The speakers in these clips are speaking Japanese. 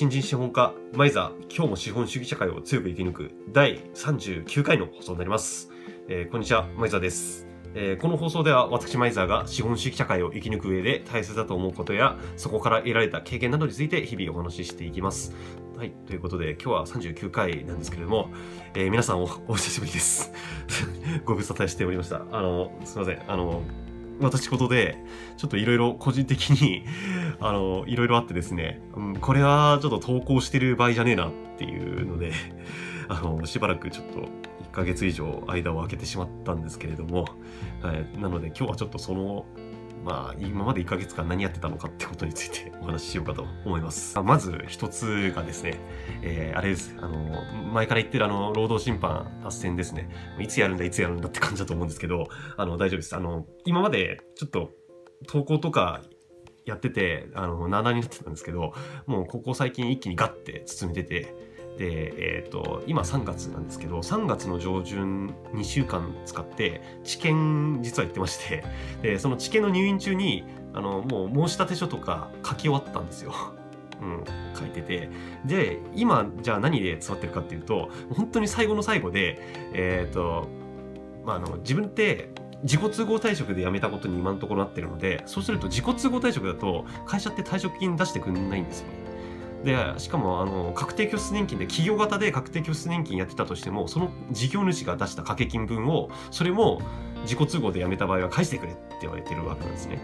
新人資本家、マイザー、今日も資本主義社会を強く生き抜く第39回の放送になります。えー、こんにちは、マイザーです。えー、この放送では私マイザーが資本主義社会を生き抜く上で大切だと思うことやそこから得られた経験などについて日々お話ししていきます。はい、ということで今日は39回なんですけれども、えー、皆さんおお久しぶりです。ご無沙汰しておりました。あの、すいません。あの、私事で、ちょっといろいろ個人的に あの、いろいろあってですね、うん、これはちょっと投稿してる場合じゃねえなっていうので、あの、しばらくちょっと1ヶ月以上間を空けてしまったんですけれども、はい、なので今日はちょっとそのまあ、今まで1ヶ月間何やってたのかってことについて お話ししようかと思います。まず一つがですね、えー、あれです。あの、前から言ってるあの、労働審判斡旋ですね。いつやるんだ、いつやるんだって感じだと思うんですけど、あの、大丈夫です。あの、今までちょっと投稿とかやってて、あの、なーになってたんですけど、もうここ最近一気にガッて進めてて、で、え、ー、と、今3月なんですけど、3月の上旬2週間使って治験実は行ってまして、で、その治験の入院中に、あの、もう申し立て書とか書き終わったんですよ。うん、書いてて。で、今、じゃあ何で座ってるかっていうと、本当に最後の最後で、えっ、ー、と、まあ、あの、自分って自己都合退職で辞めたことに今のところなってるので、そうすると自己都合退職だと会社って退職金出してくんないんですよね。でしかもあの確定拠出年金で企業型で確定拠出年金やってたとしてもその事業主が出した掛け金分をそれも自己都合で辞めた場合は返してくれって言われてるわけなんですね。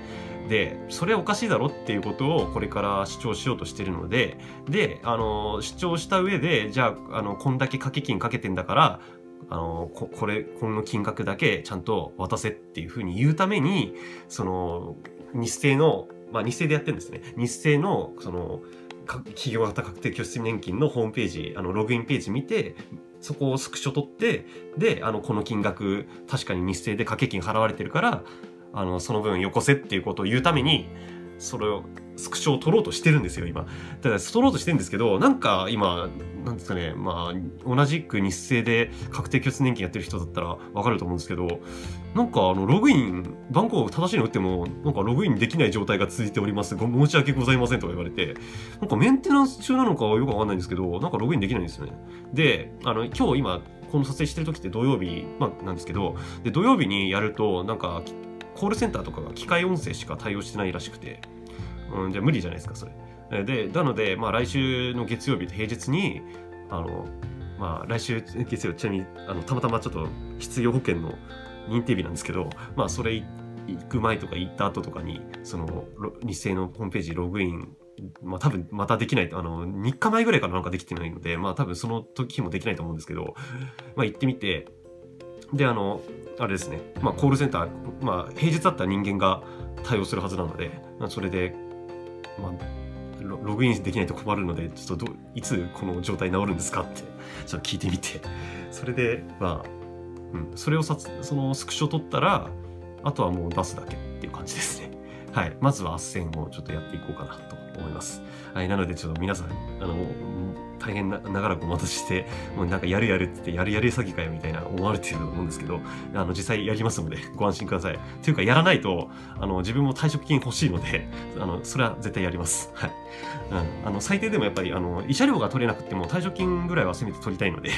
でそれおかしいだろっていうことをこれから主張しようとしてるのでであの主張した上でじゃああのこんだけ掛け金かけてんだからあのここれこの金額だけちゃんと渡せっていうふうに言うためにその日清のまあ日清でやってるんですね日清のその企業型確定拠出年金のホームページ、あの、ログインページ見て、そこをスクショ取って、で、あの、この金額、確かに日生で掛け金払われてるから、あの、その分よこせっていうことを言うために、それを、スクショを取ろうとしてるんですよ、今。ただ、取ろうとしてるんですけど、なんか今、なんですかね、まあ、同じく日生で確定拠出年金やってる人だったらわかると思うんですけど、なんかあの、ログイン、番号を正しいの打っても、なんかログインできない状態が続いております。ご申し訳ございませんとか言われて、なんかメンテナンス中なのかよくわかんないんですけど、なんかログインできないんですよね。で、あの、今日今、この撮影してる時って土曜日、まあ、なんですけど、で、土曜日にやると、なんか、コールセンターとかが機械音声しか対応してないらしくて、うん、じゃあ無理じゃないですか、それ。で、なので、まあ来週の月曜日と平日に、あの、まあ来週月曜、ちなみに、あの、たまたまちょっと必要保険の認定日なんですけど、まあそれ行く前とか行った後とかに、その、日清のホームページログインまあ多分またできない、あの、3日前ぐらいからなんかできてないので、まあ多分その時もできないと思うんですけど、まあ行ってみて、で、あの、あれですね、まあコールセンター、まあ平日だったら人間が対応するはずなので、それで、まあ、ログインできないと困るので、ちょっといつこの状態治るんですかって、ちょっと聞いてみて、それで、まあ、うん、それをさそのスクショ取ったら、あとはもう出すだけっていう感じですね。はい。まずは斡旋をちょっとやっていこうかなと思います。はい。なので、ちょっと皆さん、あの、大変な長らくお待たせして、もうなんかやるやるって言って、やるやる詐欺かよみたいな思われてると思うんですけど、あの、実際やりますので、ご安心ください。というか、やらないと、あの、自分も退職金欲しいので、あの、それは絶対やります。はい。うん。あの、最低でもやっぱり、あの、慰謝料が取れなくても退職金ぐらいはせめて取りたいので、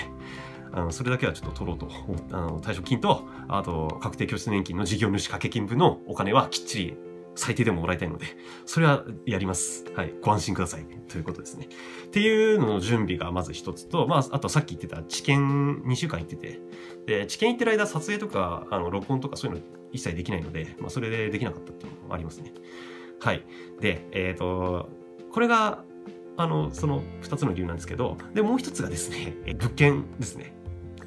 あのそれだけはちょっと取ろうと。あの退職金と、あと、確定拠出年金の事業主掛け金分のお金はきっちり最低でももらいたいので、それはやります。はい。ご安心ください。ということですね。っていうのの準備がまず一つと、まあ、あとさっき言ってた治験2週間行ってて、で、治験行ってる間撮影とか、あの、録音とかそういうの一切できないので、まあ、それでできなかったっていうのもありますね。はい。で、えっ、ー、と、これが、あの、その二つの理由なんですけど、で、もう一つがですね、物件ですね。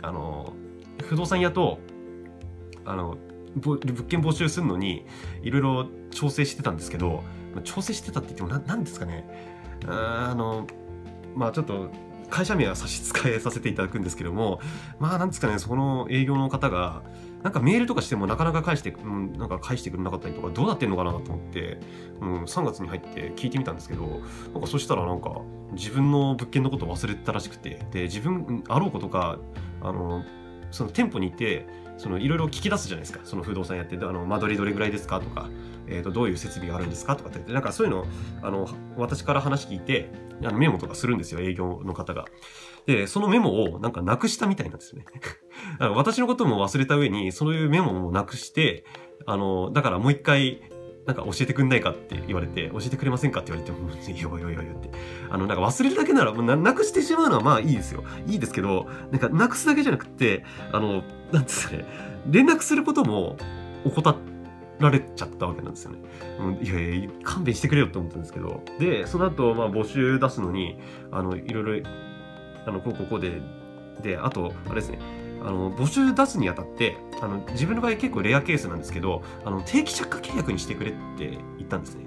あの、不動産屋と、あの、物件募集するのに、いろいろ調整してたんですけど、調整してたって言ってもな、んですかね。あの、まあちょっと、会社名は差し支えさせていただくんですけども、まあなんですかね、その営業の方が、なんかメールとかしてもなかなか返して、うん、なんか返してくれなかったりとか、どうなってんのかなと思って、うん、3月に入って聞いてみたんですけど、なんかそしたらなんか、自分の物件のことを忘れてたらしくて、で、自分、あろうことか、あの、その店舗に行って、そのいろいろ聞き出すじゃないですかその不動産やってあの間取りどれぐらいですかとか、えー、とどういう設備があるんですかとかってなんかそういうのあの私から話聞いてあのメモとかするんですよ営業の方が。でそのメモをなんかなくしたみたいなんですよね。だから私のことも忘れた上にそういうメモもなくしてあのだからもう一回なんか教えてくんないかって言われて、教えてくれませんかって言われて、も、いやいやいやいって。あの、なんか忘れるだけなら、もうななくしてしまうのはまあいいですよ。いいですけど、なんかなくすだけじゃなくて、あの、なんですかね、連絡することも怠られちゃったわけなんですよね。うん、いやいや、勘弁してくれよって思ったんですけど。で、その後、まあ募集出すのに、あの、いろいろ、あの、こうここで、で、あと、あれですね、あの募集出すにあたってあの自分の場合結構レアケースなんですけどあの定期借家契約にしてくれって言ったんですね。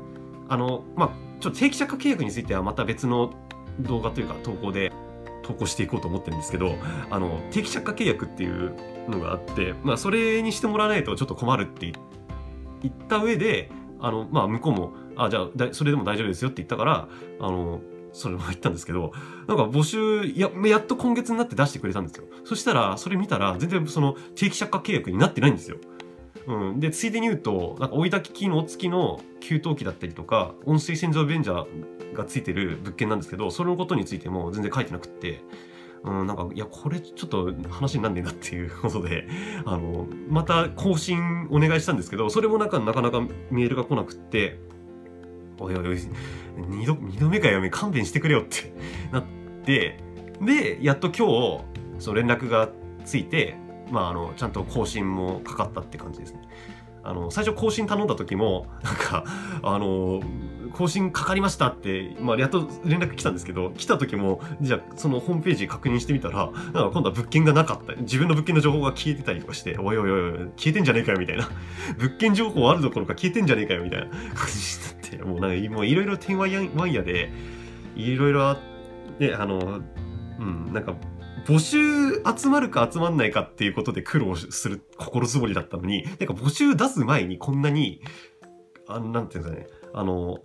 あのまあちょっと定期借家契約についてはまた別の動画というか投稿で投稿していこうと思ってるんですけどあの定期借家契約っていうのがあって、まあ、それにしてもらわないとちょっと困るって言った上であの、まあ、向こうもあじゃあそれでも大丈夫ですよって言ったからあのそれも言ったんですけど、なんか募集、や、やっと今月になって出してくれたんですよ。そしたら、それ見たら、全然その定期借家契約になってないんですよ。うん。で、ついでに言うと、なんか追い炊き機能付きの給湯器だったりとか、温水洗浄便座がついてる物件なんですけど、そのことについても全然書いてなくって、うん、なんか、いや、これちょっと話になんねえなっていうことで、あの、また更新お願いしたんですけど、それもなんかなかなかメールが来なくって、おいおいおい、二度、二度目かやめ、勘弁してくれよってなって、で、やっと今日、その連絡がついて、まあ、あの、ちゃんと更新もかかったって感じですね。あの、最初更新頼んだ時も、なんか、あの、更新かかりましたって、まあ、やっと連絡来たんですけど、来た時も、じゃあ、そのホームページ確認してみたら、なんか今度は物件がなかった。自分の物件の情報が消えてたりとかして、おいおいおい、消えてんじゃねえかよ、みたいな。物件情報あるどころか消えてんじゃねえかよ、みたいな感じになって、もうなんか、もういろいろ天ワイヤで、いろいろ、ね、あの、うん、なんか、募集集まるか集まんないかっていうことで苦労する心づもりだったのに、なんか募集出す前にこんなに、あなんていうんですかね、あの、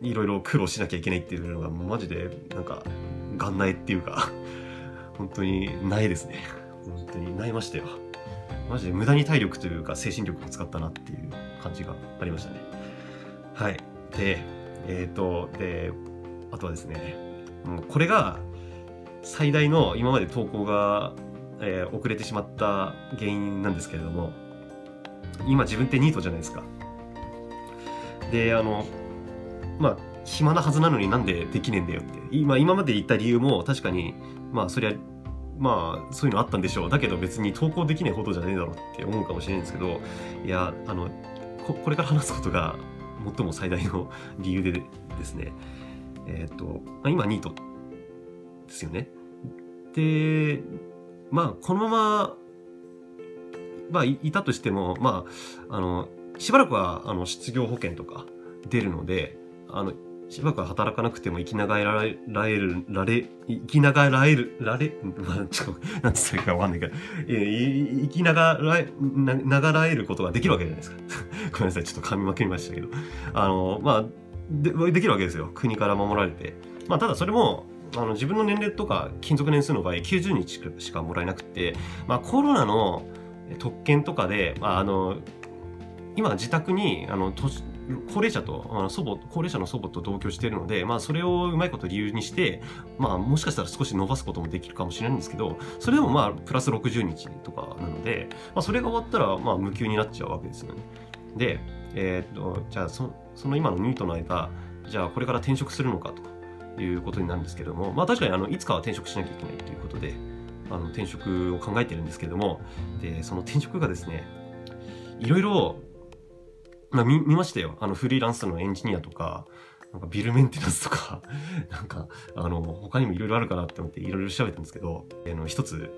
いろいろ苦労しなきゃいけないっていうのがマジでなんか元内っていうか 本当にないですね。本当にないましたよ。マジで無駄に体力というか精神力を使ったなっていう感じがありましたね。はい。でえっ、ー、とであとはですねもうこれが最大の今まで投稿が、えー、遅れてしまった原因なんですけれども今自分ってニートじゃないですか。であのまあ暇なはずなのになんでできねえんだよって。今今まで言った理由も確かにまあそりゃまあそういうのあったんでしょう。だけど別に投稿できないほどじゃねえだろって思うかもしれないんですけどいやあのここれから話すことが最も最大の理由でですね。えっ、と、まあ、今ニート。ですよねでまあこのまままあいたとしてもまああのしばらくはあの失業保険とか出るのであの、しばらくは働かなくても生きながらえる、られ、生きながらえる、られ、まあ、ちょっと、なんつったかわかんないけど、生きながらえ、な、ながらえることができるわけじゃないですか。ごめんなさい、ちょっと噛みまくりましたけど。あの、まあ、で、できるわけですよ。国から守られて。まあ、ただそれも、あの、自分の年齢とか勤続年数の場合、90日しかもらえなくて、まあ、コロナの特権とかで、まあ、あの、今自宅に、あの、高齢者と、あの祖母、高齢者の祖母と同居しているので、まあ、それをうまいこと理由にして、まあ、もしかしたら少し伸ばすこともできるかもしれないんですけど、それでもまあ、プラス60日とかなので、まあ、それが終わったら、まあ、無給になっちゃうわけですよね。で、えー、っと、じゃあそ、その今のニートの間、じゃあ、これから転職するのかとかいうことになるんですけども、まあ、確かに、あの、いつかは転職しなきゃいけないということで、あの、転職を考えてるんですけども、で、その転職がですね、いろいろまあ、見、見ましたよ。あの、フリーランスのエンジニアとか、なんかビルメンテナンスとか、なんか、あの、他にもいろいろあるかなって思っていろいろ調べたんですけど、あの、一つ、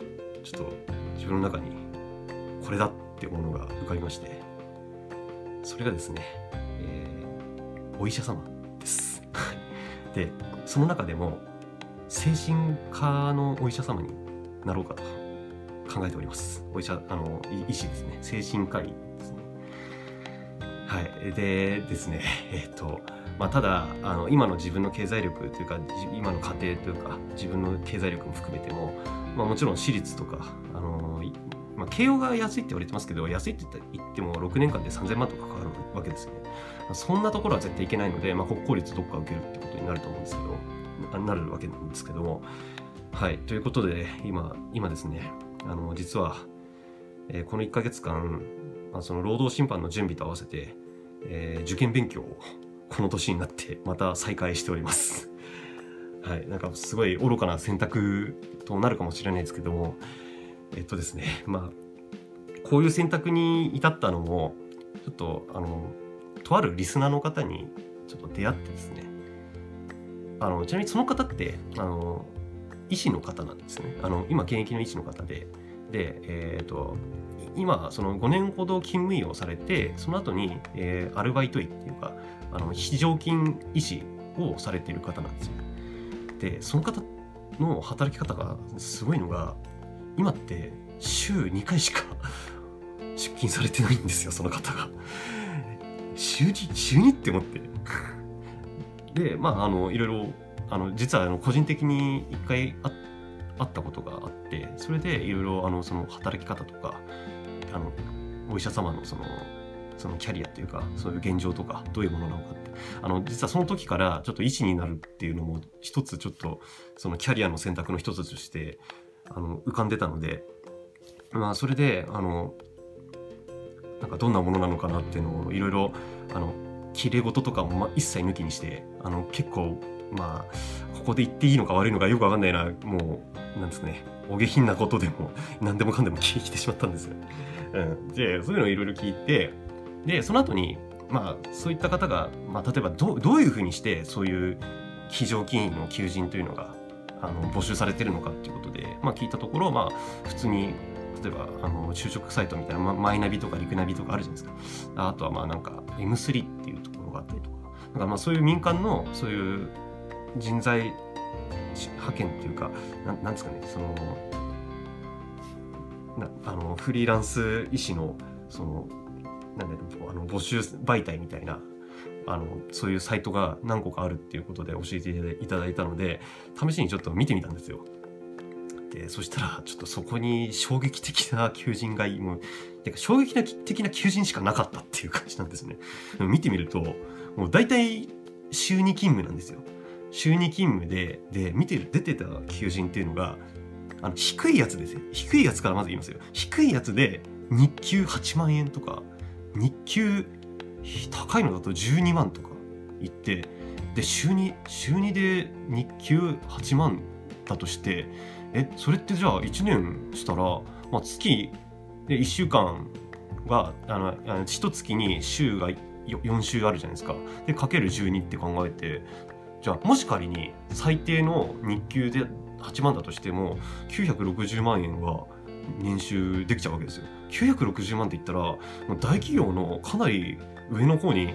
ちょっと自分の中に、これだってものが浮かびまして、それがですね、えー、お医者様です。で、その中でも、精神科のお医者様になろうかと考えております。お医者、あの、医師ですね。精神科医ですねはい。でですね、えっ、と、まあ、ただあの今の自分の経済力というか今の家庭というか自分の経済力も含めても、まあ、もちろん私立とかあのまあ、慶応が安いって言われてますけど、安いって言っても6年間で3000万とかかかるわけですよね。そんなところは絶対いけないので、まあ、国公立どっか受けるってことになると思うんですけど、なるわけなんですけども。はい。ということで、今、今ですね、あの、実は、えー、この1ヶ月間、まあ、その労働審判の準備と合わせて、えー、受験勉強をこの年になってまた再開しております。はい。なんかすごい愚かな選択となるかもしれないですけども、えっとですね、まあ、こういう選択に至ったのも、ちょっと、あの、とあるリスナーの方にちょっと出会ってですね、あの、ちなみにその方って、あの、医師の方なんですね。あの、今現役の医師の方で、で、えっ、ー、と、今、その5年ほど勤務医をされて、その後に、えー、アルバイト医っていうか、あの、非常勤医師をされている方なんですよ。で、その方の働き方がすごいのが、今って週2回しか 出勤されてないんですよ、その方が。週2、週2って思って。で、まあ、あの、いろいろ、あの、実はあの個人的に一回あったことがあって、それでいろいろ、あの、その働き方とか、あの、お医者様のその、そのキャリアというか、そういう現状とか、どういうものなのかって。あの、実はその時から、ちょっと医師になるっていうのも、一つちょっと、そのキャリアの選択の一つとして、あの浮かんでたので、まあ、それであのなんかどんなものなのかなっていうのをいろいろあのきれ事とかも一切抜きにしてあの結構まあここで言っていいのか悪いのかよくわかんないなもうなんですねお下品なことでも 何でもかんでも 聞いてしまったんですよ。うん、でそういうのをいろいろ聞いてでその後にまあそういった方が、まあ、例えばどどういうふうにしてそういう非常勤員の求人というのがあの募集されてるのかっていうことで、まあ、聞いたところ、まあ、普通に例えばあの就職サイトみたいな、ま、マイナビとかリクナビとかあるじゃないですか。あとはまあなんか M3 っていうところがあったりとか。なんかまあそういう民間のそういう人材派遣っていうかななんですかねそのなあのフリーランス医師のそのなんだろうあの募集媒体みたいなあの、そういうサイトが何個かあるっていうことで教えていただいたので、試しにちょっと見てみたんですよ。で、そしたら、ちょっとそこに衝撃的な求人が、もう、てか衝撃的な求人しかなかったっていう感じなんですね。見てみると、もう大体週2勤務なんですよ。週2勤務で、で、見てる、出てた求人っていうのが、あの、低いやつですよ。低いやつからまず言いますよ。低いやつで日給8万円とか、日給高いのだと12万とかいってで週2週2で日給8万だとしてえそれってじゃあ1年したら、まあ、月で1週間があの1月に週が4週あるじゃないですか。でかける12って考えてじゃあもし仮に最低の日給で8万だとしても960万円は年収できちゃうわけですよ。960万って言ったらもう大企業のかなり上の方に、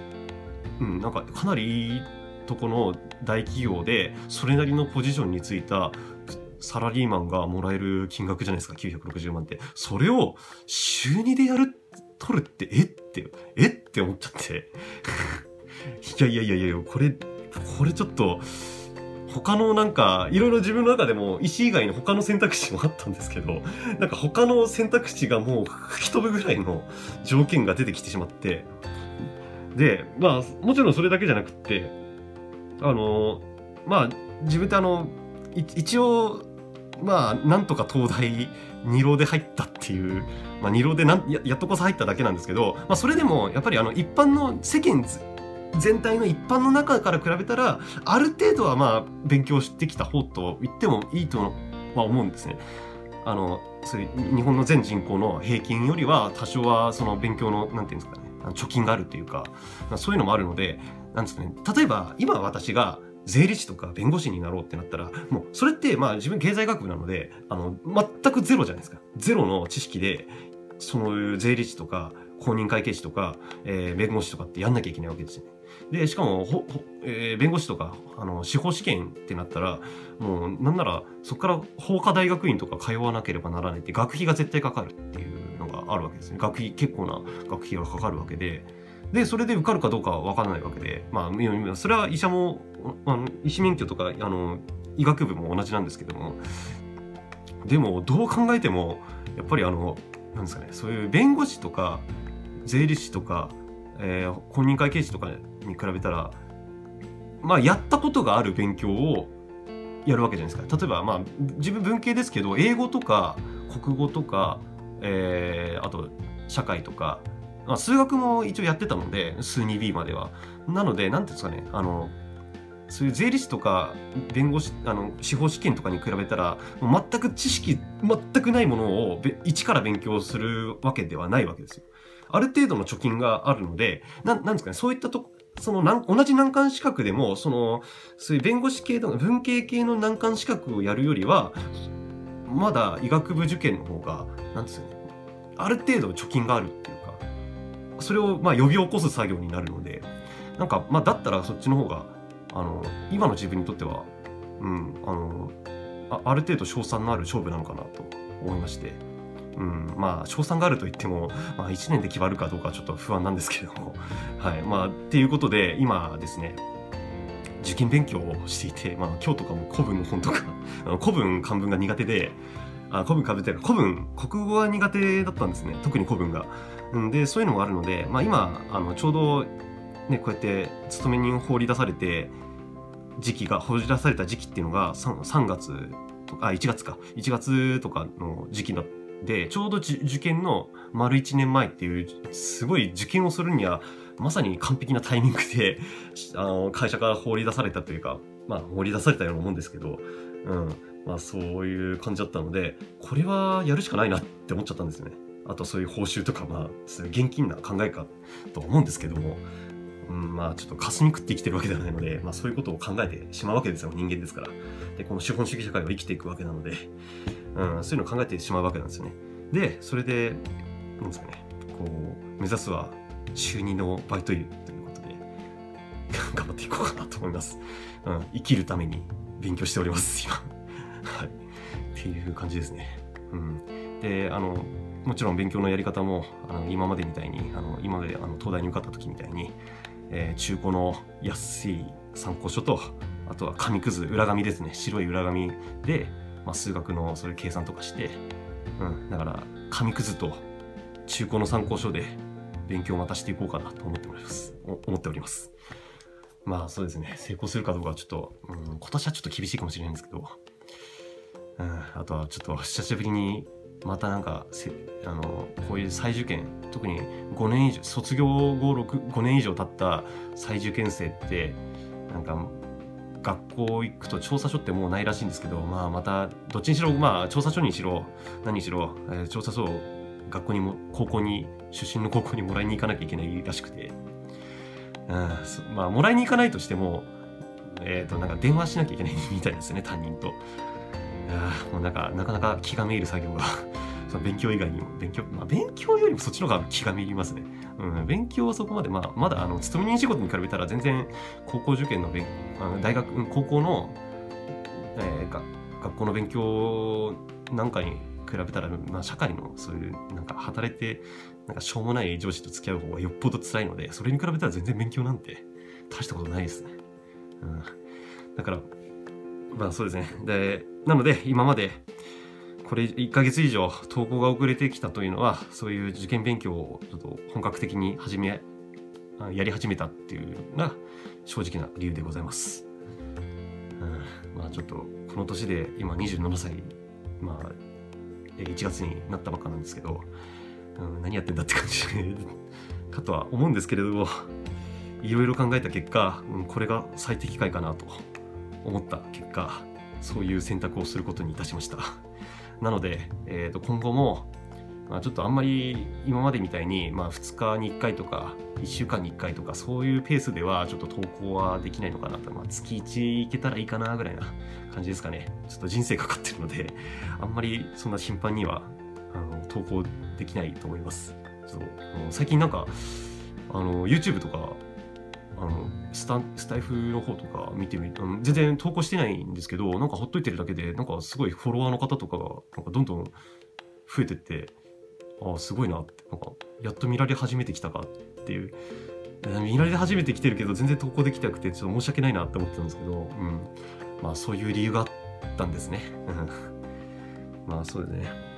うん、なんかかなりいいとこの大企業で、それなりのポジションについたサラリーマンがもらえる金額じゃないですか、960万って。それを週2でやる、取るって、えっ？て、えっ？て思っちゃって。いやいやいやいや、これ、これちょっと、他のなんか、いろいろ自分の中でも石以外の他の選択肢もあったんですけど、なんか他の選択肢がもう吹き飛ぶぐらいの条件が出てきてしまって、で、まあ、もちろんそれだけじゃなくって、あの、まあ、自分ってあの、一応、まあ、なんとか東大二浪で入ったっていう、まあ、二浪でなんややっとこそ入っただけなんですけど、まあ、それでも、やっぱりあの、一般の世間全体の一般の中から比べたら、ある程度はまあ、勉強してきた方と言ってもいいとは思うんですね。あの、そういう日本の全人口の平均よりは多少はその勉強の、なんていうんですか、貯金があるっていうか、そういうのもあるので、なんですかね、例えば今私が税理士とか弁護士になろうってなったら、もうそれってまあ自分経済学部なので、あの、全くゼロじゃないですか。ゼロの知識で、そういう税理士とか公認会計士とか、えー、弁護士とかってやんなきゃいけないわけですよね。で、しかも、ほ、えー、弁護士とか、あの、司法試験ってなったら、もう、なんなら、そこから法科大学院とか通わなければならないって、学費が絶対かかるっていうがあるわけですね。学費、結構な学費がかかるわけで、で、それで受かるかどうかは分からないわけで、まあ、それは医者も、あの医師免許とか、あの、医学部も同じなんですけども、でも、どう考えても、やっぱりあの、なんですかね、そういう弁護士とか、税理士とか、えー、公認会計士とかに比べたら、まあ、やったことがある勉強をやるわけじゃないですか。例えば、まあ、自分文系ですけど、英語とか、国語とか、えー、あと、社会とか、まあ、数学も一応やってたので、数 2B までは。なので、なんていうんですかね、あの、そういう税理士とか弁護士あの司法試験とかに比べたら全く知識全くないものを一から勉強するわけではないわけですよ。ある程度の貯金があるので、ななんですかね、そういったとその同じ難関資格でも、その、そういう弁護士系の文系系の難関資格をやるよりは、まだ医学部受験の方が、なんですよね、ある程度貯金があるっていうか、それをまあ呼び起こす作業になるので、なんか、まあだったらそっちの方があの今の自分にとっては、うん、あのあある程度賞賛のある勝負なのかなと思いまして、うん、まあ賞賛があると言っても、まあ、1年で決まるかどうかはちょっと不安なんですけれども、はいまあ、っていうことで今ですね受験勉強をしていて、まあ、今日とかも古文の本とか古文漢文が苦手であ古文漢文っていうか古文国語が苦手だったんですね。特に古文が。でそういうのもあるので、まあ、今あのちょうどね、こうやって勤め人を放り出されて時期が放り出された時期っていうのが 3, 3月とかあ1月か。1月とかの時期だでちょうど受験の丸1年前っていうすごい受験をするにはまさに完璧なタイミングで あの会社から放り出されたというかまあ放り出されたようなもんですけど、うんまあ、そういう感じだったのでこれはやるしかないなって思っちゃったんですね。あとそういう報酬とかまあそういう現金な考えかと思うんですけどもうん、まあちょっとかすに食って生きてるわけではないので、まあそういうことを考えてしまうわけですよ、人間ですから。で、この資本主義社会を生きていくわけなので、うん、そういうのを考えてしまうわけなんですよね。で、それで、なんですかね、こう、目指すは週2のバイト湯ということで、頑張っていこうかなと思います。うん、生きるために勉強しております、今。はい。っていう感じですね。うん。で、あの、もちろん勉強のやり方もあの今までみたいにあの今まであの東大に受かった時みたいにえー、中古の安い参考書と、あとは紙くず、裏紙ですね。白い裏紙で、まあ、数学のそういう計算とかして、うん、だから紙くずと中古の参考書で勉強またしていこうかなと思っております。思っております。まあそうですね、成功するかどうかはちょっと、うん、今年はちょっと厳しいかもしれないんですけど、うん、あとはちょっと久しぶりにまたなんかせあのこういう再受験特に5年以上卒業後 5, 5年以上経った再受験生ってなんか学校行くと調査書ってもうないらしいんですけど、まあ、またどっちにしろ、まあ、調査書にしろ何にしろ、えー、調査書を学校にも高校に出身の高校にもらいに行かなきゃいけないらしくて、うんまあ、もらいに行かないとしても、えー、となんか電話しなきゃいけないみたいですね担任と。あもうなんか、なかなか気がめいる作業が その勉強以外にも、勉強、まあ、勉強よりもそっちの方が気がめいりますね。うん、勉強はそこまで、まあ、まだ、あの、勤め人仕事に比べたら全然、高校受験の勉、あの大学、高校の、えー、が学校の勉強なんかに比べたら、まあ、社会のそういう、なんか働いて、なんかしょうもない上司と付き合う方がよっぽど辛いので、それに比べたら全然勉強なんて大したことないですね。うん。だから、まあそうですね。で、なので今までこれ1ヶ月以上投稿が遅れてきたというのは、そういう受験勉強をちょっと本格的に始め、やり始めたっていうのが正直な理由でございます。うん、まあちょっとこの年で今27歳、まあ1月になったばっかなんですけど、うん、何やってんだって感じ。かとは思うんですけれども、いろいろ考えた結果、うん、これが最適解かなと思った結果そういう選択をすることにいたしました。なので、えー、と今後も、まあ、ちょっとあんまり今までみたいに、まあ、2日に1回とか1週間に1回とかそういうペースではちょっと投稿はできないのかなと、まあ、月1いけたらいいかなぐらいな感じですかね。ちょっと人生かかってるのであんまりそんな頻繁にはあの投稿できないと思います。そう。最近なんかあの YouTube とかあのスタスタイフの方とか見てみると全然投稿してないんですけどなんかほっといてるだけでなんかすごいフォロワーの方とかがなんかどんどん増えてってああすごいなってなんかやっと見られ始めてきたかっていう。見られ始めてきてるけど全然投稿できなくてちょっと申し訳ないなって思ってたんですけど、うん、まあそういう理由があったんですね。まあそうですね。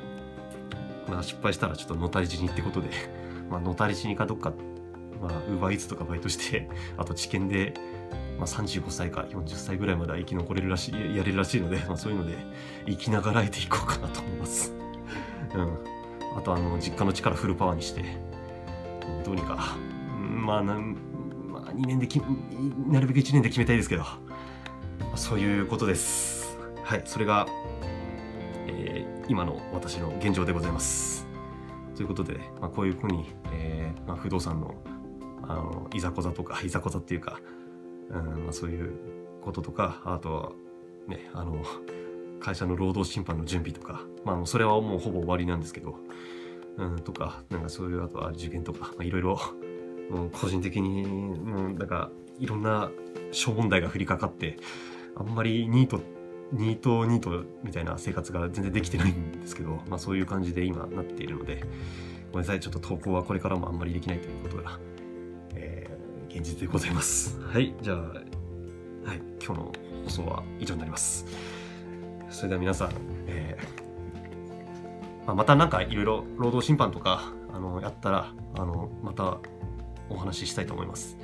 まあ失敗したらちょっとのたれ死にってことで、まあのたれ死にかどっか、まあ、ウーバーイーツとかバイトして、あと知見で、まあ35歳か40歳ぐらいまでは生き残れるらしい、やれるらしいので、まあそういうので、生きながらえていこうかなと思います。うん。あとあの、実家の力フルパワーにして、どうにか、まあなん、まあ2年でき、なるべく1年で決めたいですけど、まあそういうことです。はい、それが、えー今の私の現状でございます。ということで、まあ、こういうふうに、えーまあ、不動産のあのいざこざとかいざこざっていうか、うんまあ、そういうこととかあとはねあの会社の労働審判の準備とか、まあ、それはもうほぼ終わりなんですけど、うん、とかなんかそういうあとは受験とか、まあ、いろいろもう個人的にもうなんかいろんな小問題が降りかかってあんまりニートってニートニートみたいな生活が全然できてないんですけど、まあそういう感じで今なっているので、ごめんなさい、ちょっと投稿はこれからもあんまりできないということが、えー現実でございます。はい、じゃあ、はい、今日の放送は以上になります。それでは皆さん、えーまあ、またなんかいろいろ労働審判とか、あの、やったら、あの、またお話ししたいと思います。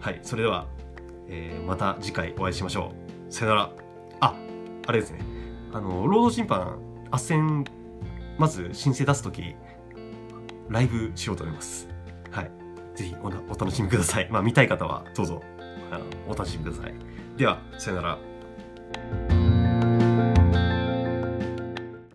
はい、それでは、えーまた次回お会いしましょう。さよなら。あ、れですね。あの、労働審判、斡旋、まず申請出すとき、ライブしようと思います。はい。ぜひおお楽しみください。まあ、見たい方はどうぞ、あのお楽しみください。では、さよなら。